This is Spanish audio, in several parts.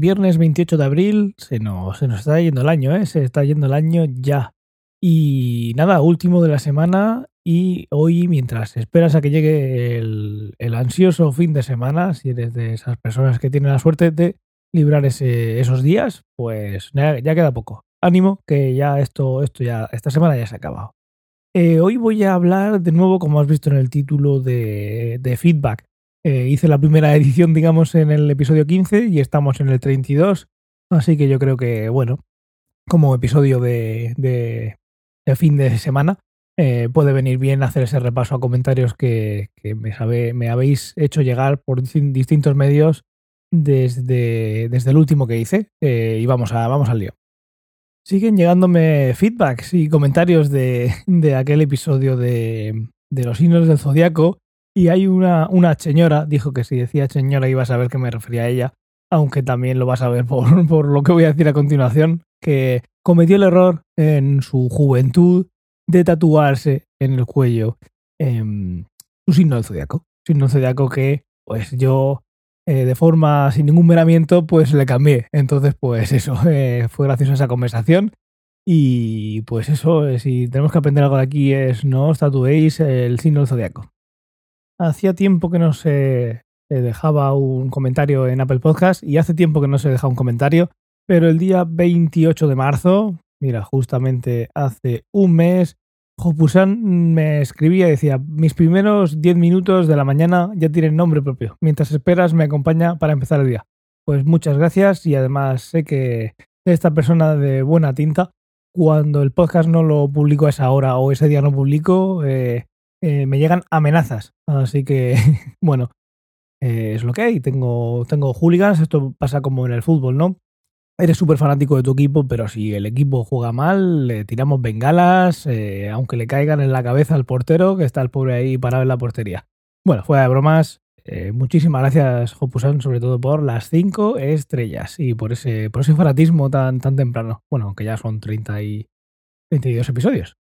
viernes 28 de abril, se nos, se nos está yendo el año, ¿eh? se está yendo el año ya. Y nada, último de la semana y hoy mientras esperas a que llegue el, el ansioso fin de semana, si eres de esas personas que tienen la suerte de librar ese, esos días, pues ya, queda poco. Ánimo, que ya esto, esto ya, esta semana ya se ha acabado. Eh, hoy voy a hablar de nuevo, como has visto en el título, de, de feedback. Eh, hice la primera edición, digamos, en el episodio 15 y estamos en el 32. Así que yo creo que, bueno, como episodio de, de, de fin de semana, eh, puede venir bien hacer ese repaso a comentarios que, que me, sabe, me, habéis hecho llegar por distintos medios desde, desde el último que hice. Eh, y vamos, a, vamos al lío. Siguen llegándome feedbacks y comentarios de, de aquel episodio de, de los signos del zodiaco y hay una, una señora, dijo que si decía señora iba a saber que me refería a ella, aunque también lo vas a ver por, por lo que voy a decir a continuación, que cometió el error en su juventud de tatuarse en el cuello eh, su signo del zodiaco. Signo del zodiaco que, pues yo, eh, de forma sin ningún miramiento, pues le cambié. Entonces, pues eso, eh, fue graciosa esa conversación. Y pues eso, eh, si tenemos que aprender algo de aquí es no os tatuéis el signo del zodiaco. Hacía tiempo que no se dejaba un comentario en Apple Podcast y hace tiempo que no se deja un comentario, pero el día 28 de marzo, mira, justamente hace un mes, Jopusan me escribía y decía, mis primeros 10 minutos de la mañana ya tienen nombre propio. Mientras esperas me acompaña para empezar el día. Pues muchas gracias y además sé que esta persona de buena tinta, cuando el podcast no lo publico a esa hora o ese día no publico, eh, eh, me llegan amenazas. Así que, bueno, eh, es lo que hay. Tengo, tengo hooligans, esto pasa como en el fútbol, ¿no? Eres súper fanático de tu equipo, pero si el equipo juega mal, le tiramos bengalas, eh, aunque le caigan en la cabeza al portero, que está el pobre ahí parado en la portería. Bueno, fuera de bromas, eh, muchísimas gracias, Hopusan, sobre todo por las 5 estrellas y por ese, por ese fanatismo tan, tan temprano. Bueno, aunque ya son 30 y 32 episodios.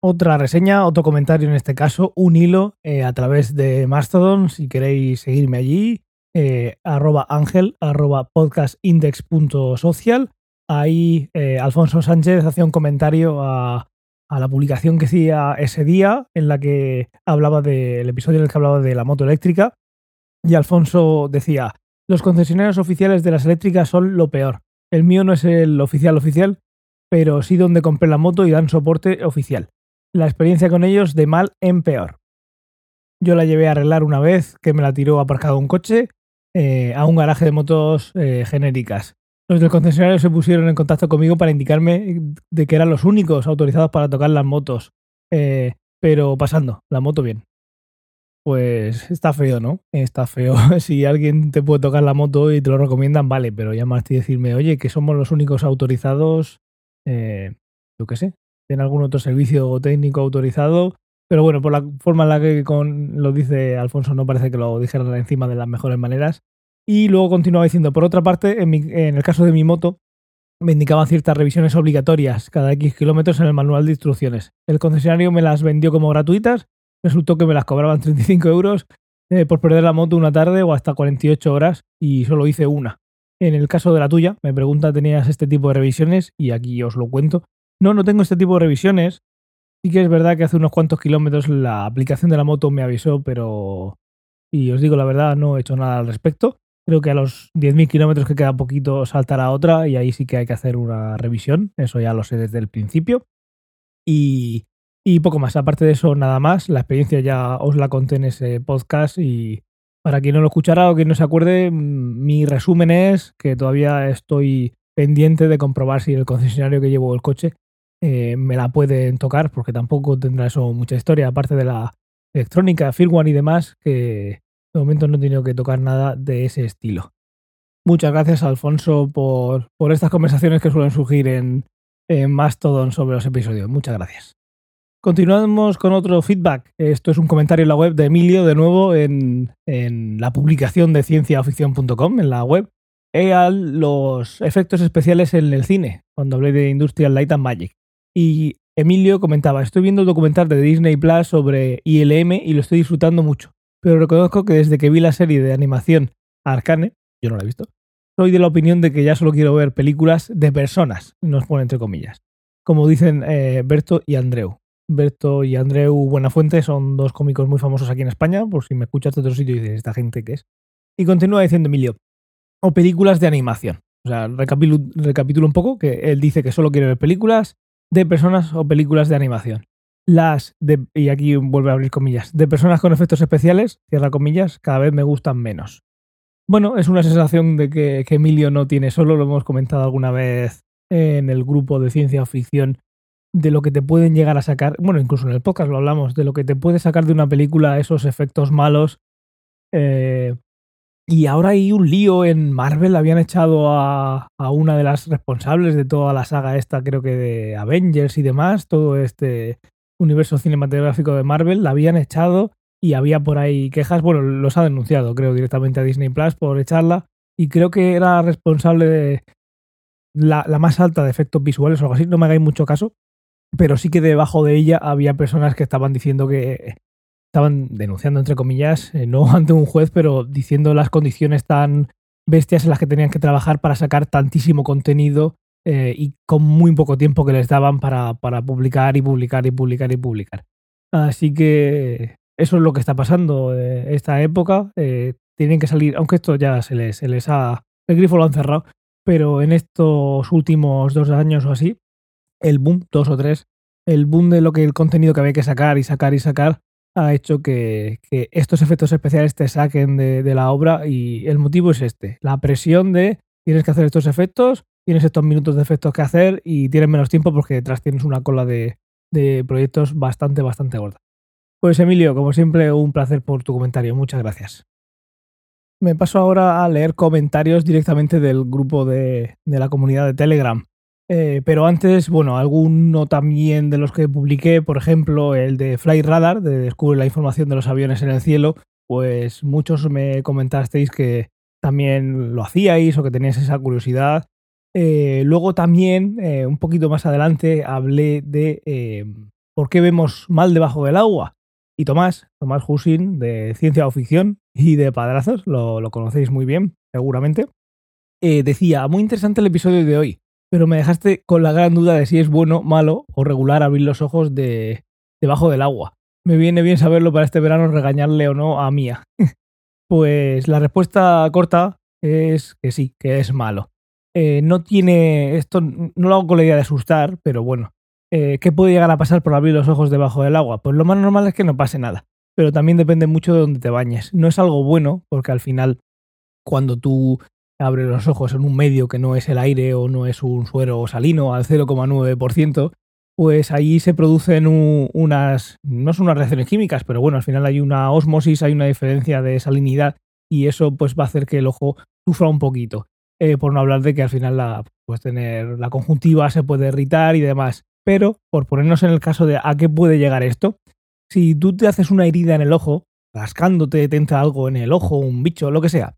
Otra reseña, otro comentario en este caso, un hilo eh, a través de Mastodon, si queréis seguirme allí, eh, arroba ángel, arroba podcastindex.social. Ahí eh, Alfonso Sánchez hacía un comentario a, a, la publicación que hacía ese día en la que hablaba del episodio en el que hablaba de la moto eléctrica. Y Alfonso decía, los concesionarios oficiales de las eléctricas son lo peor. El mío no es el oficial oficial, pero sí donde compré la moto y dan soporte oficial. La experiencia con ellos de mal en peor. Yo la llevé a arreglar una vez que me la tiró aparcado un coche eh, a un garaje de motos eh, genéricas. Los del concesionario se pusieron en contacto conmigo para indicarme de que eran los únicos autorizados para tocar las motos. Eh, pero pasando, la moto bien. Pues está feo, ¿no? Está feo. si alguien te puede tocar la moto y te lo recomiendan, vale, pero llamarte y decirme, oye, que somos los únicos autorizados, yo qué sé, en algún otro servicio técnico autorizado. Pero bueno, por la forma en la que con, lo dice Alfonso, no parece que lo dijeran encima de las mejores maneras. Y luego continuaba diciendo, por otra parte, en, el caso de mi moto, me indicaban ciertas revisiones obligatorias cada X kilómetros en el manual de instrucciones. El concesionario me las vendió como gratuitas, resultó que me las cobraban 35 euros eh, por perder la moto una tarde o hasta 48 horas y solo hice una. En el caso de la tuya, me pregunta, ¿tenías este tipo de revisiones? Y aquí os lo cuento. No, no tengo este tipo de revisiones. Sí que es verdad que hace unos cuantos kilómetros la aplicación de la moto me avisó, pero... Y os digo la verdad, no he hecho nada al respecto. Creo que a los 10.000 kilómetros que queda poquito saltará otra y ahí sí que hay que hacer una revisión. Eso ya lo sé desde el principio. Y, y poco más. Aparte de eso, nada más. La experiencia ya os la conté en ese podcast y para quien no lo escuchará o quien no se acuerde, mi resumen es que todavía estoy pendiente de comprobar si el concesionario que llevo el coche eh, me la pueden tocar, porque tampoco tendrá eso mucha historia, aparte de la electrónica, firmware y demás, que de momento no he tenido que tocar nada de ese estilo. Muchas gracias, Alfonso, por, por estas conversaciones que suelen surgir en, en Mastodon sobre los episodios. Muchas gracias. Continuamos con otro feedback. Esto es un comentario en la web de Emilio, de nuevo, en, en la publicación de cienciaoficción.com, en la web, a los efectos especiales en el cine, cuando hablé de Industrial Light and Magic. Y Emilio comentaba, estoy viendo el documental de Disney Plus sobre ILM y lo estoy disfrutando mucho, pero reconozco que desde que vi la serie de animación Arcane, yo no la he visto, soy de la opinión de que ya solo quiero ver películas de personas, nos pone entre comillas. Como dicen eh, Berto y Andreu. Berto y Andreu Buenafuente son dos cómicos muy famosos aquí en España, por si me escuchas de otro sitio y dices, ¿esta gente qué es? Y continúa diciendo Emilio, o películas de animación. O sea, recapitulo, un poco, que él dice que solo quiere ver películas de personas o películas de animación. Las de, y aquí vuelve a abrir comillas, de personas con efectos especiales, cierra comillas, cada vez me gustan menos. Bueno, es una sensación de que, que Emilio no tiene solo, lo hemos comentado alguna vez en el grupo de ciencia ficción de lo que te pueden llegar a sacar, bueno, incluso en el podcast lo hablamos, de lo que te puede sacar de una película esos efectos malos. Eh, y ahora hay un lío en Marvel, habían echado a, una de las responsables de toda la saga esta, creo que de Avengers y demás, todo este universo cinematográfico de Marvel, la habían echado y había por ahí quejas, bueno, los ha denunciado, creo, directamente a Disney Plus por echarla, y creo que era responsable de la, la más alta de efectos visuales o algo así, no me hagáis mucho caso, pero sí que debajo de ella había personas que estaban diciendo que estaban denunciando, entre comillas, eh, no ante un juez, pero diciendo las condiciones tan bestias en las que tenían que trabajar para sacar tantísimo contenido eh, y con muy poco tiempo que les daban para, para, publicar y publicar y publicar y publicar. Así que eso es lo que está pasando eh, esta época. Eh, tienen que salir, aunque esto ya se les, se les ha... El grifo lo han cerrado, pero en estos últimos dos años o así, el boom, dos o tres, el boom de lo que el contenido que había que sacar y sacar y sacar ha hecho que, estos efectos especiales te saquen de, la obra y el motivo es este, la presión de tienes que hacer estos efectos, tienes estos minutos de efectos que hacer y tienes menos tiempo porque detrás tienes una cola de, de proyectos bastante, bastante gorda. Pues Emilio, como siempre, un placer por tu comentario. Muchas gracias. Me paso ahora a leer comentarios directamente del grupo de, de la comunidad de Telegram. Eh, pero antes, bueno, alguno también de los que publiqué, por ejemplo, el de Flight Radar, de descubrir la información de los aviones en el cielo, pues muchos me comentasteis que también lo hacíais o que teníais esa curiosidad. Eh, luego también, eh, un poquito más adelante, hablé de por qué vemos mal debajo del agua. Y Tomás, Tomás Husin, de Ciencia o Ficción y de Padrazos, lo conocéis muy bien, seguramente, decía, muy interesante el episodio de hoy pero me dejaste con la gran duda de si es bueno, malo o regular abrir los ojos de debajo del agua. Me viene bien saberlo para este verano, regañarle o no a Mía. pues la respuesta corta es que sí, que es malo. Eh, no tiene. Esto no lo hago con la idea de asustar, pero bueno. Eh, ¿Qué puede llegar a pasar por abrir los ojos debajo del agua? Pues lo más normal es que no pase nada. Pero también depende mucho de dónde te bañes. No es algo bueno, porque al final, cuando tú abre los ojos en un medio que no es el aire o no es un suero salino al 0,9%, pues ahí se producen unas, no son unas reacciones químicas, pero bueno, al final hay una osmosis, hay una diferencia de salinidad y eso pues va a hacer que el ojo sufra un poquito. Eh, por no hablar de que al final la, pues tener la conjuntiva se puede irritar y demás. Pero, por ponernos en el caso de a qué puede llegar esto, si tú te haces una herida en el ojo, rascándote, te entra algo en el ojo, un bicho, lo que sea,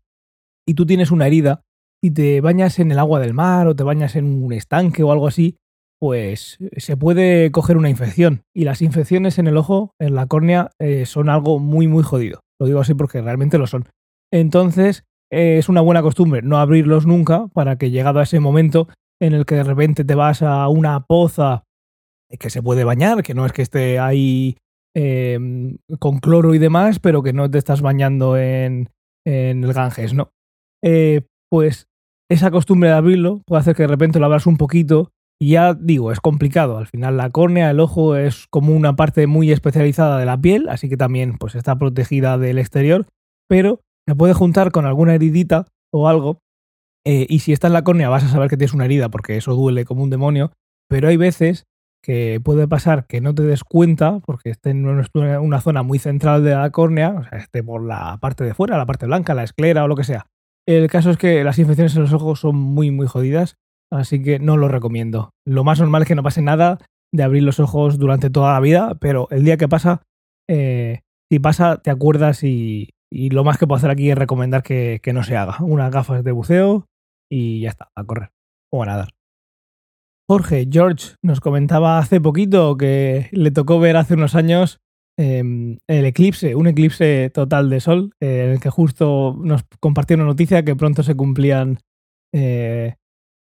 y tú tienes una herida y te bañas en el agua del mar o te bañas en un estanque o algo así, pues se puede coger una infección. Y las infecciones en el ojo, en la córnea, eh, son algo muy, muy jodido. Lo digo así porque realmente lo son. Entonces, eh, es una buena costumbre no abrirlos nunca para que llegado a ese momento en el que de repente te vas a una poza que se puede bañar, que no es que esté ahí con cloro y demás, pero que no te estás bañando en, en el Ganges, ¿no? Eh, pues esa costumbre de abrirlo puede hacer que de repente lo abras un poquito y ya digo, es complicado. Al final la córnea, el ojo es como una parte muy especializada de la piel, así que también pues está protegida del exterior, pero se puede juntar con alguna heridita o algo eh, y si está en la córnea vas a saber que tienes una herida porque eso duele como un demonio, pero hay veces que puede pasar que no te des cuenta porque esté en una zona muy central de la córnea, o sea, esté por la parte de fuera, la parte blanca, la esclera o lo que sea, el caso es que las infecciones en los ojos son muy, muy jodidas, así que no lo recomiendo. Lo más normal es que no pase nada de abrir los ojos durante toda la vida, pero el día que pasa, eh, si pasa, te acuerdas y, lo más que puedo hacer aquí es recomendar que, no se haga. Unas gafas de buceo y ya está, a correr o a nadar. Jorge, George, nos comentaba hace poquito que le tocó ver hace unos años Em, el eclipse, un eclipse total de sol, eh, en el que justo nos compartió una noticia que pronto se cumplían eh,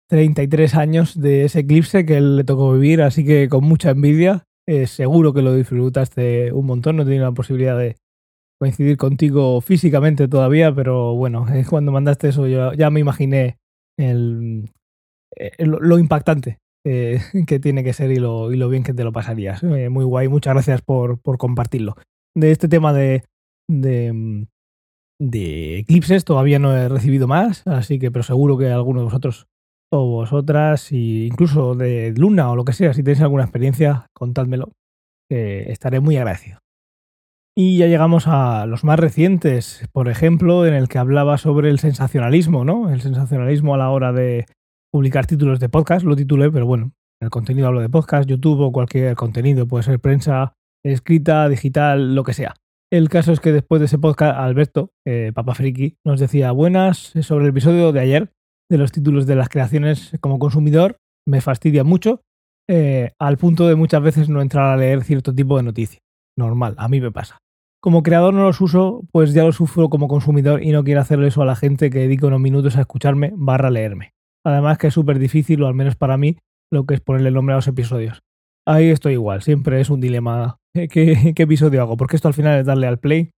33 años de ese eclipse que él le tocó vivir, así que con mucha envidia, eh, seguro que lo disfrutaste un montón, no tenía la posibilidad de coincidir contigo físicamente todavía, pero bueno, cuando mandaste eso yo ya me imaginé eh, lo, impactante eh, que tiene que ser y lo, y lo, bien que te lo pasarías. muy guay, muchas gracias por, por compartirlo. De este tema de, de, de eclipses todavía no he recibido más, así que pero seguro que alguno de vosotros o vosotras, y incluso de Luna o lo que sea, si tenéis alguna experiencia, contádmelo, estaré muy agradecido. Y ya llegamos a los más recientes, por ejemplo, en el que hablaba sobre el sensacionalismo, ¿no? El sensacionalismo a la hora de publicar títulos de podcast, lo titulé, pero bueno, el contenido hablo de podcast, YouTube o cualquier contenido, puede ser prensa escrita, digital, lo que sea. El caso es que después de ese podcast, Alberto, eh, Friki, nos decía buenas sobre el episodio de ayer, de los títulos de las creaciones como consumidor me fastidia mucho, eh, al punto de muchas veces no entrar a leer cierto tipo de noticias. Normal, a mí me pasa. Como creador no los uso, pues ya los sufro como consumidor y no quiero hacerle eso a la gente que dedica unos minutos a escucharme barra leerme. Además que es súper difícil, o al menos para mí, lo que es ponerle nombre a los episodios. Ahí estoy igual, siempre es un dilema. ¿Qué, qué episodio hago? Porque esto al final es darle al play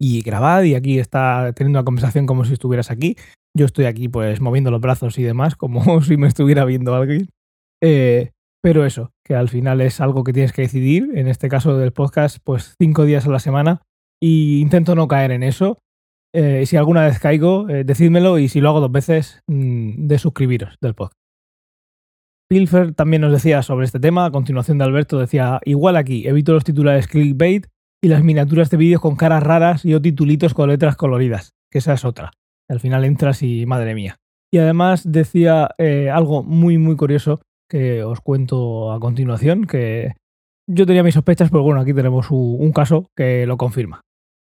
y grabar y aquí está teniendo una conversación como si estuvieras aquí. Yo estoy aquí pues moviendo los brazos y demás, como si me estuviera viendo alguien. Eh, pero eso, que al final es algo que tienes que decidir, en este caso del podcast, pues cinco días a la semana. Y intento no caer en eso. Eh, si alguna vez caigo, eh, decídmelo y si lo hago dos veces, mm, de suscribiros del podcast. Pilfer también nos decía sobre este tema, a continuación de Alberto decía, igual aquí, evito los titulares clickbait y las miniaturas de vídeos con caras raras y o titulitos con letras coloridas, que esa es otra. Al final entras y madre mía. Y además decía eh, algo muy, muy curioso que os cuento a continuación, que yo tenía mis sospechas, pero bueno, aquí tenemos un, caso que lo confirma.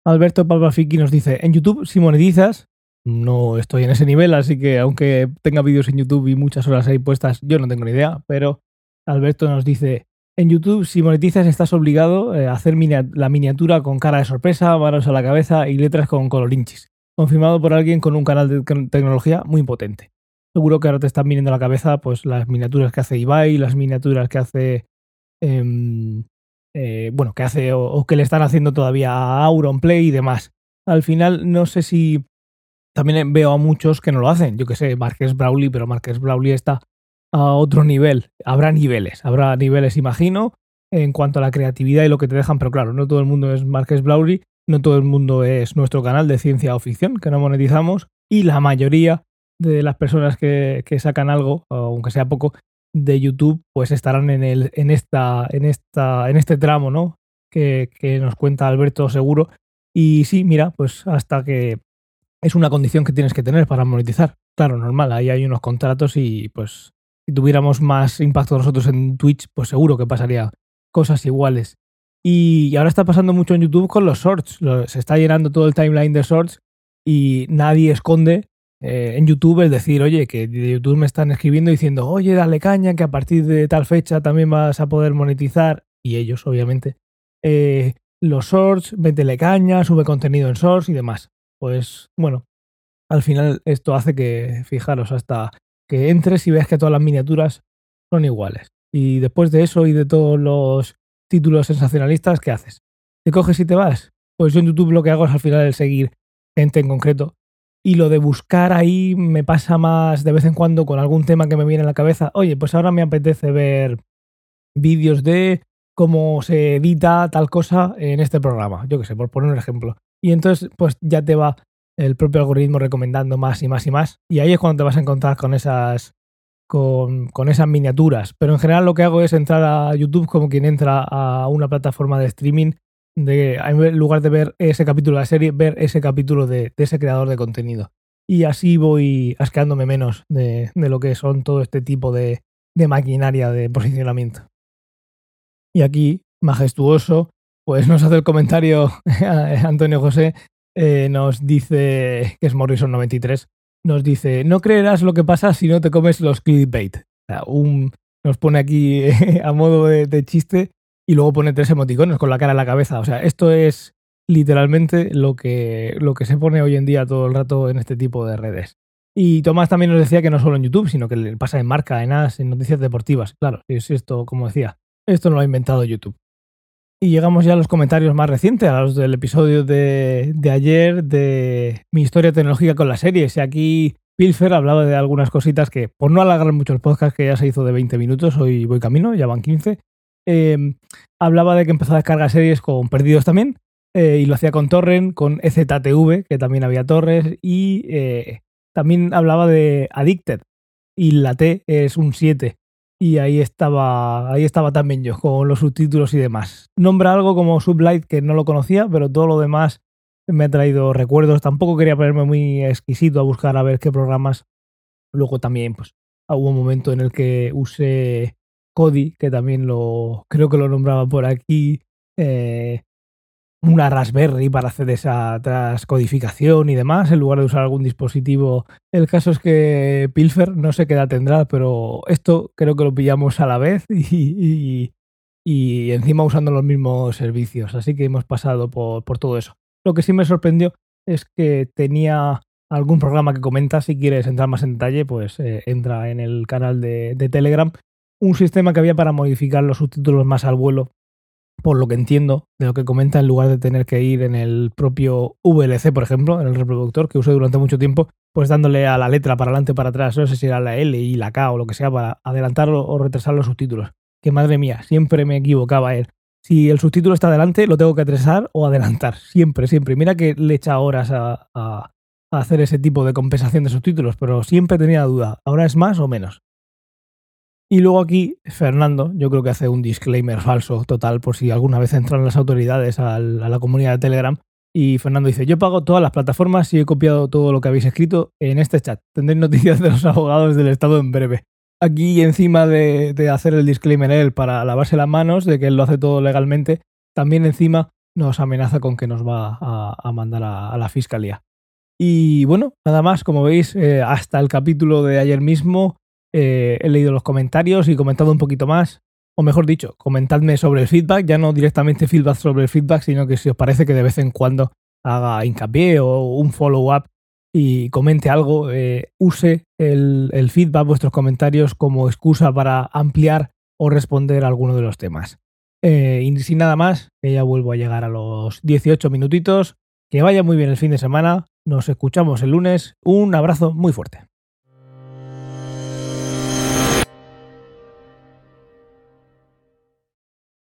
Alberto Palpafiki nos dice, en YouTube si monetizas, no estoy en ese nivel, así que aunque tenga vídeos en YouTube y muchas horas ahí puestas, yo no tengo ni idea, pero Alberto nos dice, en YouTube si monetizas estás obligado eh, a hacer la miniatura con cara de sorpresa, manos a la cabeza y letras con colorinchis confirmado por alguien con un canal de tecnología muy potente. Seguro que ahora te están viniendo a la cabeza pues las miniaturas que hace Ibai, las miniaturas que hace em, eh, bueno, que hace o, que le están haciendo todavía a Auronplay y demás. Al final no sé si también veo a muchos que no lo hacen. Yo que sé, Marques Brawley, pero Marques Brawley está a otro nivel. Habrá niveles, habrá niveles, imagino, en cuanto a la creatividad y lo que te dejan, pero claro, no todo el mundo es Marques Brawley no todo el mundo es nuestro canal de ciencia o ficción, que no monetizamos, y la mayoría de las personas que, sacan algo, aunque sea poco, de YouTube, pues estarán en, el, en, esta, en, esta, en este tramo, ¿no? Que, que nos cuenta Alberto seguro. Y sí, mira, pues hasta que es una condición que tienes que tener para monetizar. Claro, normal, ahí hay unos contratos y pues si tuviéramos más impacto nosotros en Twitch, pues seguro que pasaría cosas iguales. Y ahora está pasando mucho en YouTube con los shorts. Se está llenando todo el timeline de shorts y nadie esconde eh, en YouTube el decir, oye, que de YouTube me están escribiendo diciendo, oye, dale caña, que a partir de tal fecha también vas a poder monetizar. Y ellos, obviamente. Eh, los shorts, métele caña, sube contenido en shorts y demás. Pues bueno, al final esto hace que, fijaros, hasta que entres y veas que todas las miniaturas son iguales. Y después de eso y de todos los títulos sensacionalistas, ¿qué haces? ¿Te coges y te vas? Pues yo en YouTube lo que hago es al final el seguir gente en concreto. Y lo de buscar ahí me pasa más de vez en cuando con algún tema que me viene a la cabeza. Oye, pues ahora me apetece ver vídeos de cómo se edita tal cosa en este programa. Yo qué sé, por poner un ejemplo. Y entonces, pues ya te va el propio algoritmo recomendando más y más y más. Y ahí es cuando te vas a encontrar con esas con, esas miniaturas. Pero en general lo que hago es entrar a YouTube como quien entra a una plataforma de streaming, de, en lugar de ver ese capítulo de la serie, ver ese capítulo de, ese creador de contenido. Y así voy asqueándome menos de, lo que son todo este tipo de, maquinaria de posicionamiento. Y aquí, majestuoso, pues nos hace el comentario Antonio José, eh, nos dice que es Morrison93, nos dice, no creerás lo que pasa si no te comes los clickbait. un, nos pone aquí a modo de, chiste y luego pone tres emoticones con la cara en la cabeza. O sea, esto es literalmente lo que, lo que se pone hoy en día todo el rato en este tipo de redes. Y Tomás también nos decía que no solo en YouTube, sino que le pasa en marca, en as, en noticias deportivas. Claro, es esto, como decía, esto no lo ha inventado YouTube. Y llegamos ya a los comentarios más recientes, a los del episodio de, ayer de mi historia tecnológica con la serie. Y aquí Pilfer hablaba de algunas cositas que, por no alargar mucho el podcast, que ya se hizo de 20 minutos, hoy voy camino, ya van 15, em, hablaba de que empezó a descargar series con Perdidos también, eh, y lo hacía con Torrent, con EZTV, que también había torres, y eh, también hablaba de Addicted y la T es un 7 y ahí estaba ahí estaba también yo con los subtítulos y demás. Nombra algo como Sublight que no lo conocía, pero todo lo demás me ha traído recuerdos. Tampoco quería ponerme muy exquisito a buscar a ver qué programas. Luego también pues hubo un momento en el que usé Cody, que también lo creo que lo nombraba por aquí. Eh, una Raspberry para hacer esa transcodificación y demás, en lugar de usar algún dispositivo. El caso es que Pilfer no sé qué edad tendrá, pero esto creo que lo pillamos a la vez y, encima usando los mismos servicios. Así que hemos pasado por, todo eso. Lo que sí me sorprendió es que tenía algún programa que comenta. Si quieres entrar más en detalle, pues eh, entra en el canal de Telegram. Un sistema que había para modificar los subtítulos más al vuelo por lo que entiendo de lo que comenta, en lugar de tener que ir en el propio VLC, por ejemplo, en el reproductor que usé durante mucho tiempo, pues dándole a la letra para adelante, para atrás, no sé si era la L y la K o lo que sea, para adelantar o retrasar los subtítulos. Que madre mía, siempre me equivocaba él. Si el subtítulo está adelante, lo tengo que atrasar o adelantar. Siempre, siempre. mira que le echa horas a, a hacer ese tipo de compensación de subtítulos, pero siempre tenía duda. ¿Ahora es más o menos? Y luego aquí Fernando, yo creo que hace un disclaimer falso total por si alguna vez entran las autoridades a la comunidad de Telegram. Y Fernando dice, yo pago todas las plataformas y he copiado todo lo que habéis escrito en este chat. Tendréis noticias de los abogados del Estado en breve. Aquí encima de, hacer el disclaimer él para lavarse las manos, de que él lo hace todo legalmente, también encima nos amenaza con que nos va a, mandar a, la fiscalía. Y bueno, nada más, como veis, eh, hasta el capítulo de ayer mismo eh, he leído los comentarios y comentado un poquito más. O mejor dicho, comentadme sobre el feedback, ya no directamente feedback sobre el feedback, sino que si os parece que de vez en cuando haga hincapié o un follow-up y comente algo, eh, use el, feedback, vuestros comentarios como excusa para ampliar o responder alguno de los temas. Eh, y sin nada más, que ya vuelvo a llegar a los 18 minutitos. Que vaya muy bien el fin de semana. Nos escuchamos el lunes. Un abrazo muy fuerte.